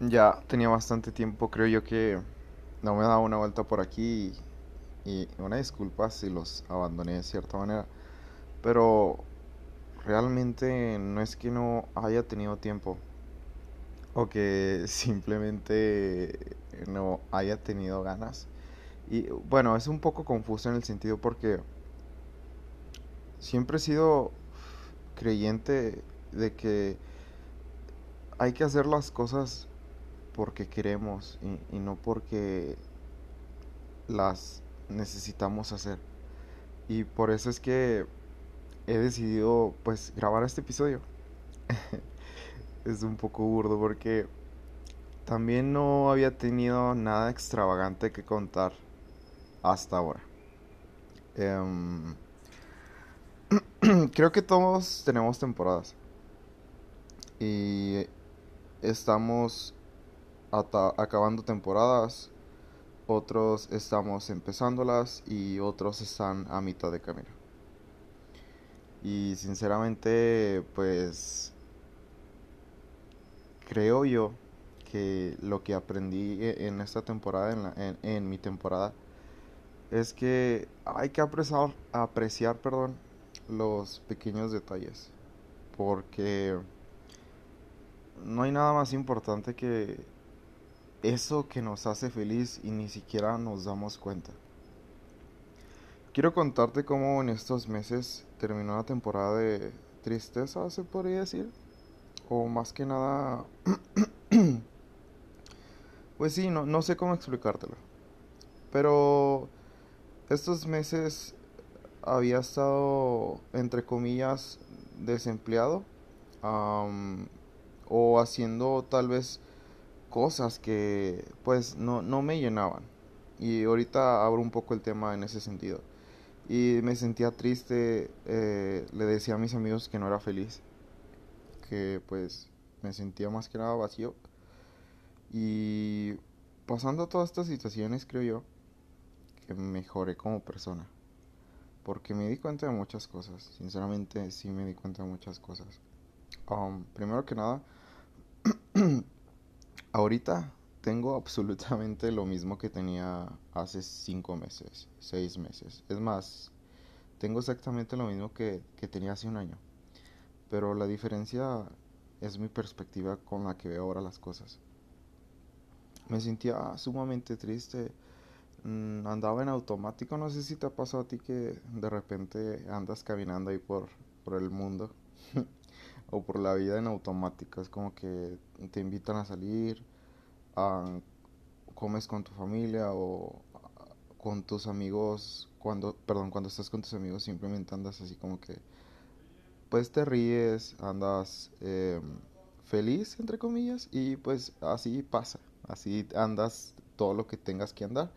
Ya tenía bastante tiempo, creo yo que no me daba una vuelta por aquí y una disculpa si los abandoné de cierta manera, pero realmente no es que no haya tenido tiempo o que simplemente no haya tenido ganas. Y bueno, es un poco confuso en el sentido porque siempre he sido creyente de que hay que hacer las cosas porque queremos y, no porque las necesitamos hacer. Y por eso es que he decidido pues grabar este episodio. es un poco burdo porque también no había tenido nada extravagante que contar hasta ahora. Em, creo que todos tenemos temporadas. Y estamos acabando temporadas, otros estamos empezándolas y otros están a mitad de camino. Y sinceramente, pues creo yo que lo que aprendí e, en esta temporada, en, la, en, mi temporada, es que hay que apreciar, apreciar perdón, los pequeños detalles. Porque no hay nada más importante que eso que nos hace feliz y ni siquiera nos damos cuenta. Quiero contarte cómo en estos meses terminó la temporada de tristeza, se podría decir. O más que nada... pues sí, no, no sé cómo explicártelo. Pero estos meses había estado, entre comillas, desempleado o haciendo tal vez cosas que pues no, no me llenaban. Y ahorita abro un poco el tema en ese sentido. Y me sentía triste, eh, le decía a mis amigos que no era feliz, que pues me sentía más que nada vacío. Y pasando todas estas situaciones creo yo que mejoré como persona. Porque me di cuenta de muchas cosas, sinceramente sí me di cuenta de muchas cosas. Um, primero que nada, Ahorita tengo absolutamente lo mismo que tenía hace cinco meses, seis meses. Es más, tengo exactamente lo mismo que, que tenía hace un año. Pero la diferencia es mi perspectiva con la que veo ahora las cosas. Me sentía sumamente triste. Mm, andaba en automático. No sé si te ha pasado a ti que de repente andas caminando ahí por, por el mundo o por la vida en automático. Es como que te invitan a salir, comes con tu familia o con tus amigos. Cuando, perdón, cuando estás con tus amigos simplemente andas así como que, pues te ríes, andas em, feliz, entre comillas, y pues así pasa. Así andas todo lo que tengas que andar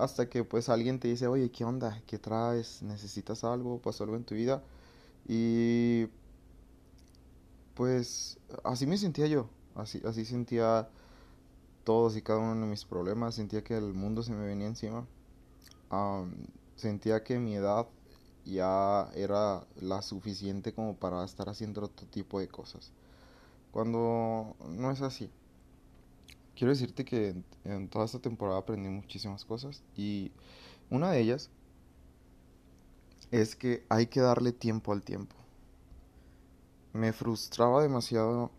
hasta que pues alguien te dice, oye, ¿qué onda? ¿Qué traes? ¿Necesitas algo? ¿Pasó algo en tu vida? Y pues así me sentía yo, así, así sentía todos y cada uno de mis problemas, sentía que el mundo se me venía encima, sentía que mi edad ya era la suficiente como para estar haciendo otro tipo de cosas, cuando no es así. Quiero decirte que en toda esta temporada aprendí muchísimas cosas y una de ellas es que hay que darle tiempo al tiempo me frustraba demasiado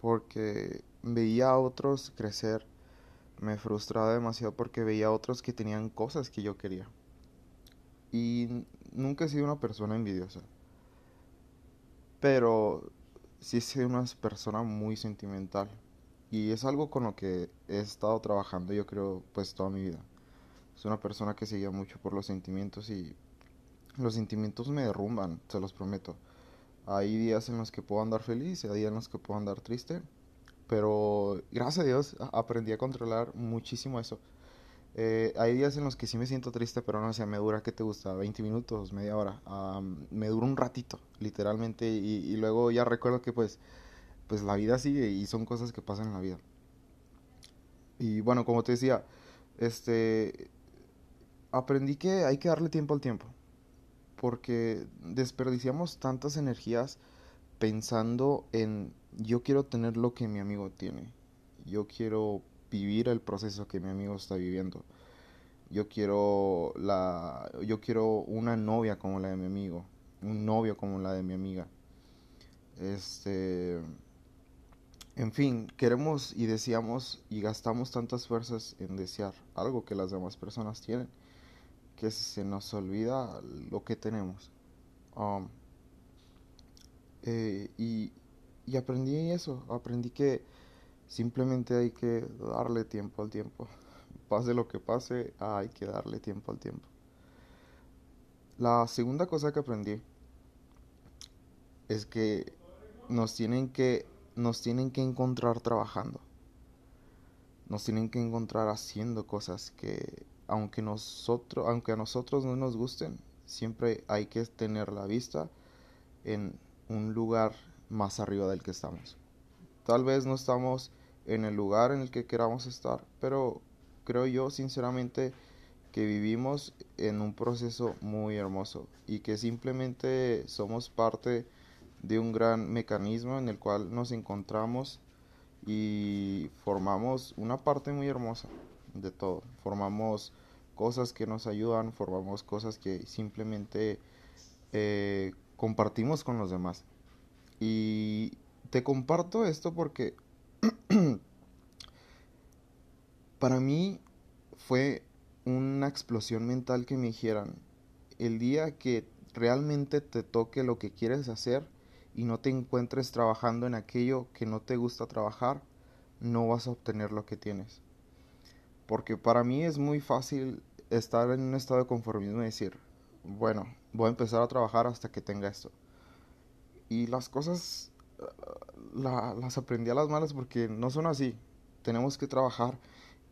porque veía a otros crecer. Me frustraba demasiado porque veía a otros que tenían cosas que yo quería. Y nunca he sido una persona envidiosa. Pero sí he sido una persona muy sentimental. Y es algo con lo que he estado trabajando yo creo pues toda mi vida. Soy una persona que seguía mucho por los sentimientos y los sentimientos me derrumban, se los prometo. Hay días en los que puedo andar feliz y hay días en los que puedo andar triste. Pero gracias a Dios aprendí a controlar muchísimo eso. Eh, hay días en los que sí me siento triste, pero no sé, me dura, ¿qué te gusta? 20 minutos, media hora. me dura un ratito, literalmente. Y, luego ya recuerdo que pues, pues la vida sigue y son cosas que pasan en la vida. Y bueno, como te decía, este, aprendí que hay que darle tiempo al tiempo porque desperdiciamos tantas energías pensando en yo quiero tener lo que mi amigo tiene. Yo quiero vivir el proceso que mi amigo está viviendo. Yo quiero la yo quiero una novia como la de mi amigo, un novio como la de mi amiga. Este en fin, queremos y deseamos y gastamos tantas fuerzas en desear algo que las demás personas tienen que se nos olvida lo que tenemos. Um, eh, y, y aprendí eso, aprendí que simplemente hay que darle tiempo al tiempo. Pase lo que pase, hay que darle tiempo al tiempo. La segunda cosa que aprendí es que nos tienen que nos tienen que encontrar trabajando. Nos tienen que encontrar haciendo cosas que aunque nosotros aunque a nosotros no nos gusten, siempre hay que tener la vista en un lugar más arriba del que estamos. Tal vez no estamos en el lugar en el que queramos estar, pero creo yo sinceramente que vivimos en un proceso muy hermoso y que simplemente somos parte de un gran mecanismo en el cual nos encontramos y formamos una parte muy hermosa de todo. Formamos cosas que nos ayudan, formamos cosas que simplemente eh, compartimos con los demás. Y te comparto esto porque para mí fue una explosión mental que me dijeran, el día que realmente te toque lo que quieres hacer y no te encuentres trabajando en aquello que no te gusta trabajar, no vas a obtener lo que tienes. Porque para mí es muy fácil estar en un estado de conformismo y decir, bueno, voy a empezar a trabajar hasta que tenga esto. Y las cosas las aprendí a las malas porque no son así. Tenemos que trabajar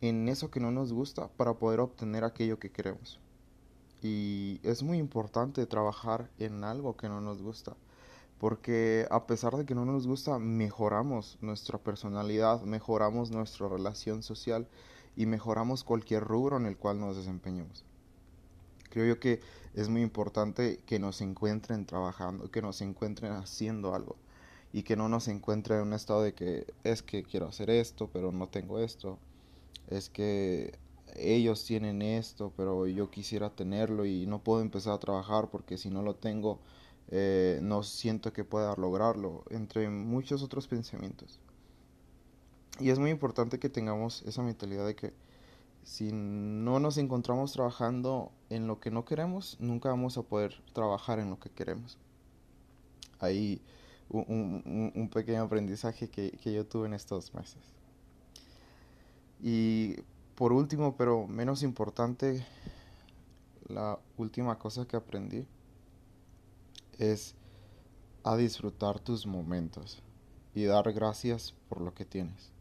en eso que no nos gusta para poder obtener aquello que queremos. Y es muy importante trabajar en algo que no nos gusta. Porque a pesar de que no nos gusta, mejoramos nuestra personalidad, mejoramos nuestra relación social y mejoramos cualquier rubro en el cual nos desempeñemos. Creo yo que es muy importante que nos encuentren trabajando, que nos encuentren haciendo algo y que no nos encuentren en un estado de que es que quiero hacer esto, pero no tengo esto. Es que ellos tienen esto, pero yo quisiera tenerlo y no puedo empezar a trabajar porque si no lo tengo, eh, no siento que pueda lograrlo, entre muchos otros pensamientos. Y es muy importante que tengamos esa mentalidad de que si no nos encontramos trabajando en lo que no queremos, nunca vamos a poder trabajar en lo que queremos. Hay un, pequeño aprendizaje que, que yo tuve en estos meses. Y por último, pero menos importante, la última cosa que aprendí es a disfrutar tus momentos y dar gracias por lo que tienes.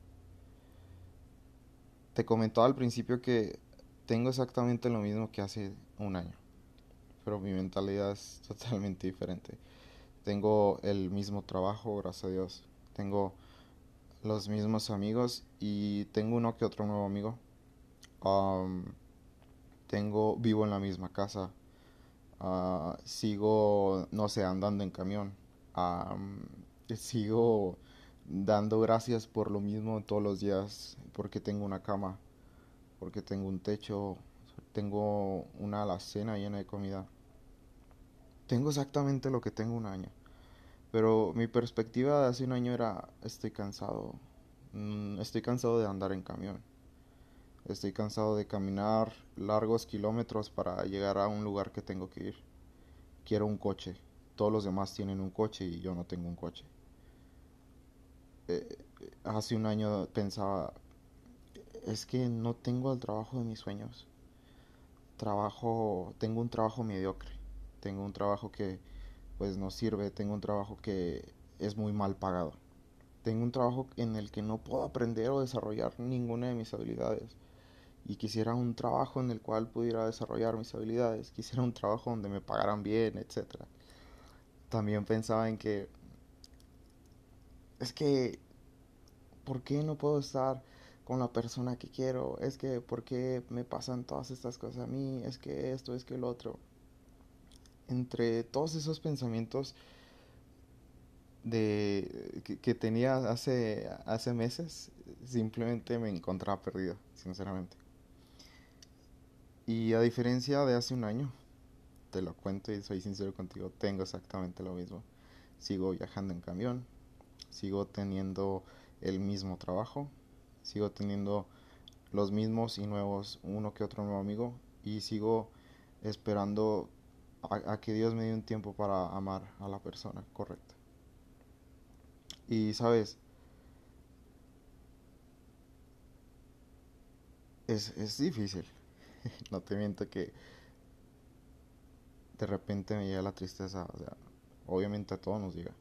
Te comentaba al principio que tengo exactamente lo mismo que hace un año, pero mi mentalidad es totalmente diferente. Tengo el mismo trabajo, gracias a Dios. Tengo los mismos amigos y tengo uno que otro nuevo amigo. tengo, vivo en la misma casa. Ah, sigo, no sé, andando en camión. sigo dando gracias por lo mismo todos los días, porque tengo una cama, porque tengo un techo, tengo una alacena llena de comida. Tengo exactamente lo que tengo un año. Pero mi perspectiva de hace un año era, estoy cansado, mm, estoy cansado de andar en camión. Estoy cansado de caminar largos kilómetros para llegar a un lugar que tengo que ir. Quiero un coche. Todos los demás tienen un coche y yo no tengo un coche. Eh, hace un año pensaba, es que no tengo el trabajo de mis sueños. Trabajo, tengo un trabajo mediocre. Tengo un trabajo que pues no sirve. Tengo un trabajo que es muy mal pagado. Tengo un trabajo en el que no puedo aprender o desarrollar ninguna de mis habilidades. Y quisiera un trabajo en el cual pudiera desarrollar mis habilidades. Quisiera un trabajo donde me pagaran bien, etc. También pensaba en que es que, ¿por qué no puedo estar con la persona que quiero? Es que, ¿por qué me pasan todas estas cosas a mí? Es que esto, es que el otro. Entre todos esos pensamientos de, que, tenía hace, hace meses, simplemente me encontraba perdido, sinceramente. Y a diferencia de hace un año, te lo cuento y soy sincero contigo, tengo exactamente lo mismo. Sigo viajando en camión, sigo teniendo el mismo trabajo, sigo teniendo los mismos y nuevos, uno que otro nuevo amigo, y sigo esperando a, que Dios me dé un tiempo para amar a la persona correcta. Y sabes, es, es difícil, no te miento que de repente me llega la tristeza, o sea, obviamente a todos nos llega.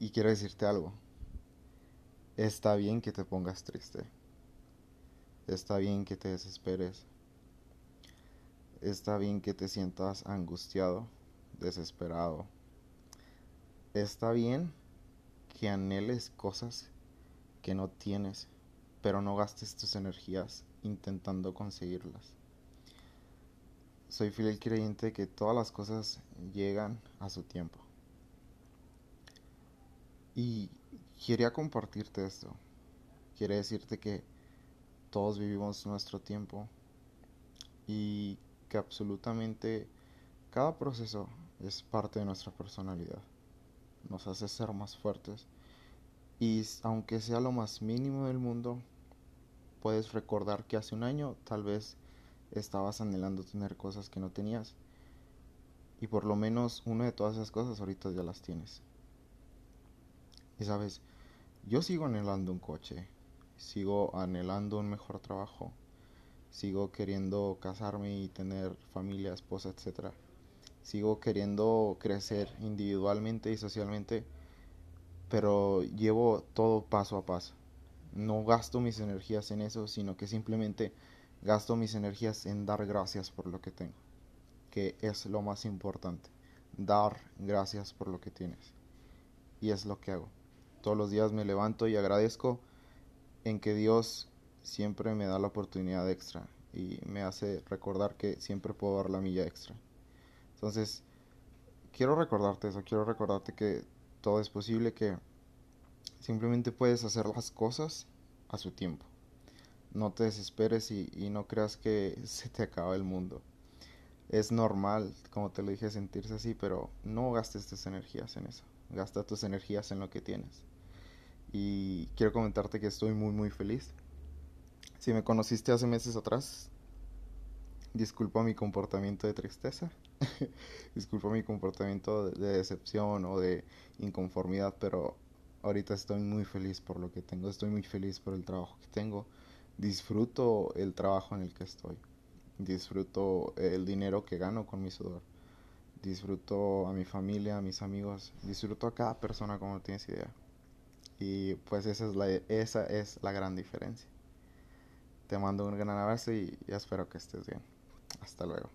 Y, quiero decirte algo, está bien que te pongas triste, está bien que te desesperes, está bien que te sientas angustiado, desesperado, está bien que anheles cosas que no tienes, pero no gastes tus energías intentando conseguirlas. Soy fiel creyente que todas las cosas llegan a su tiempo. Y quería compartirte esto. Quiere decirte que todos vivimos nuestro tiempo y que absolutamente cada proceso es parte de nuestra personalidad. Nos hace ser más fuertes y aunque sea lo más mínimo del mundo, puedes recordar que hace un año tal vez estabas anhelando tener cosas que no tenías. Y por lo menos una de todas esas cosas ahorita ya las tienes. Y sabes, yo sigo anhelando un coche, sigo anhelando un mejor trabajo, sigo queriendo casarme y tener familia, esposa, etc. Sigo queriendo crecer individualmente y socialmente, pero llevo todo paso a paso. No gasto mis energías en eso, sino que simplemente Gasto mis energías en dar gracias por lo que tengo, que es lo más importante. Dar gracias por lo que tienes. Y es lo que hago. Todos los días me levanto y agradezco en que Dios siempre me da la oportunidad extra y me hace recordar que siempre puedo dar la milla extra. Entonces, quiero recordarte eso, quiero recordarte que todo es posible, que simplemente puedes hacer las cosas a su tiempo no te desesperes y, no creas que se te acaba el mundo. Es normal, como te lo dije, sentirse así, pero no gastes tus energías en eso. Gasta tus energías en lo que tienes. Y quiero comentarte que estoy muy, muy feliz. Si me conociste hace meses atrás, disculpa mi comportamiento de tristeza, disculpa mi comportamiento de decepción o de inconformidad, pero ahorita estoy muy feliz por lo que tengo, estoy muy feliz por el trabajo que tengo disfruto el trabajo en el que estoy, disfruto el dinero que gano con mi sudor, disfruto a mi familia, a mis amigos, disfruto a cada persona como tienes idea. Y pues esa es la, esa es la gran diferencia. Te mando un gran abrazo y, y espero que estés bien. Hasta luego.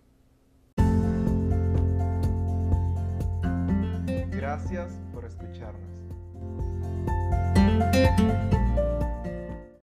Gracias por escucharnos.